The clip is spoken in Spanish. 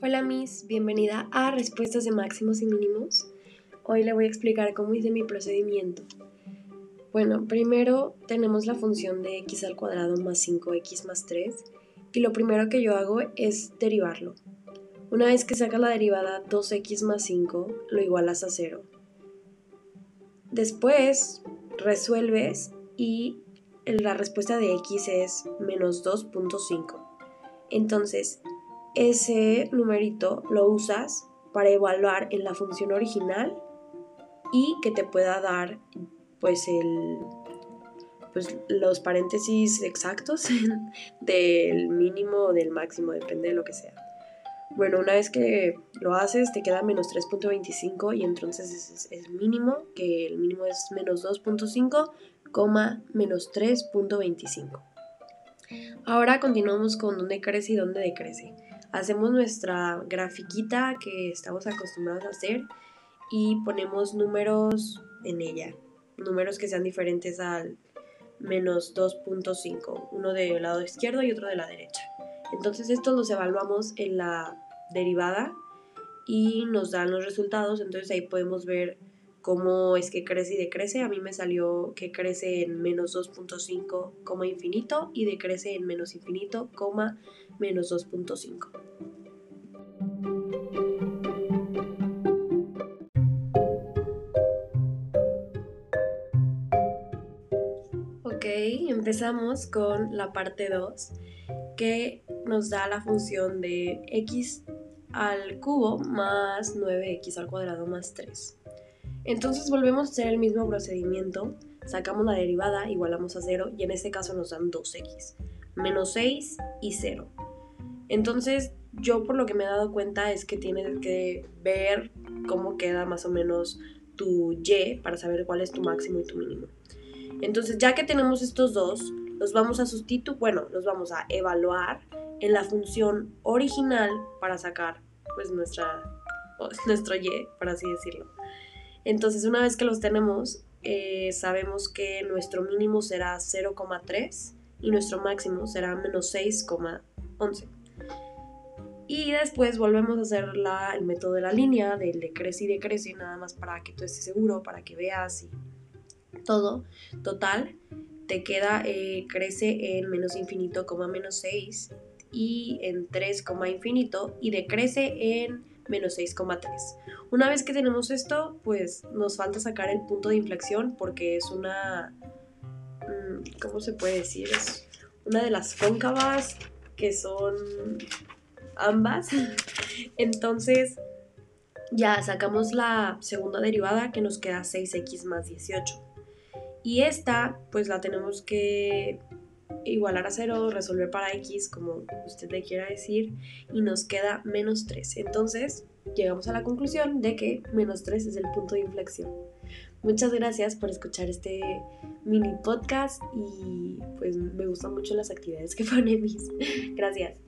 Hola Miss, bienvenida a Respuestas de Máximos y Mínimos. Hoy le voy a explicar cómo hice mi procedimiento. Bueno, primero tenemos la función de x al cuadrado más 5x más 3 y lo primero que yo hago es derivarlo. Una vez que sacas la derivada 2x más 5, lo igualas a 0. Después resuelves y la respuesta de x es menos 2.5. Entonces, ese numerito lo usas para evaluar en la función original y que te pueda dar pues el pues los paréntesis exactos del mínimo o del máximo, depende de lo que sea. Bueno, una vez que lo haces te queda menos 3.25 y entonces es, es, mínimo, que el mínimo es menos 2.5, menos 3.25. Ahora continuamos con dónde crece y dónde decrece hacemos nuestra grafiquita que estamos acostumbrados a hacer y ponemos números en ella, números que sean diferentes al menos 2.5, uno del lado izquierdo y otro de la derecha. Entonces estos los evaluamos en la derivada y nos dan los resultados, entonces ahí podemos ver cómo es que crece y decrece. A mí me salió que crece en menos 2.5, coma infinito y decrece en menos infinito, coma menos 2.5. Ok, empezamos con la parte 2 que nos da la función de x al cubo más 9x al cuadrado más 3. Entonces volvemos a hacer el mismo procedimiento, sacamos la derivada, igualamos a 0 y en este caso nos dan 2x, menos 6 y 0. Entonces yo por lo que me he dado cuenta es que tienes que ver cómo queda más o menos tu y para saber cuál es tu máximo y tu mínimo. Entonces ya que tenemos estos dos, los vamos a sustituir, bueno, los vamos a evaluar en la función original para sacar pues nuestra, nuestro y, por así decirlo. Entonces, una vez que los tenemos, eh, sabemos que nuestro mínimo será 0,3 y nuestro máximo será menos 6,11. Y después volvemos a hacer la, el método de la línea, del decrece y decrece, nada más para que tú estés seguro, para que veas y todo. Total, te queda, eh, crece en menos infinito, menos 6 y en 3, infinito y decrece en menos 6,3. Una vez que tenemos esto, pues nos falta sacar el punto de inflexión porque es una, mm, ¿cómo se puede decir? Es una de las cóncavas que son ambas. Entonces ya sacamos la segunda derivada que nos queda 6x más 18. Y esta pues la tenemos que igualar a 0, resolver para x, como usted le quiera decir, y nos queda menos 3. Entonces, llegamos a la conclusión de que menos 3 es el punto de inflexión. Muchas gracias por escuchar este mini podcast y pues me gustan mucho las actividades que pone mis. Gracias.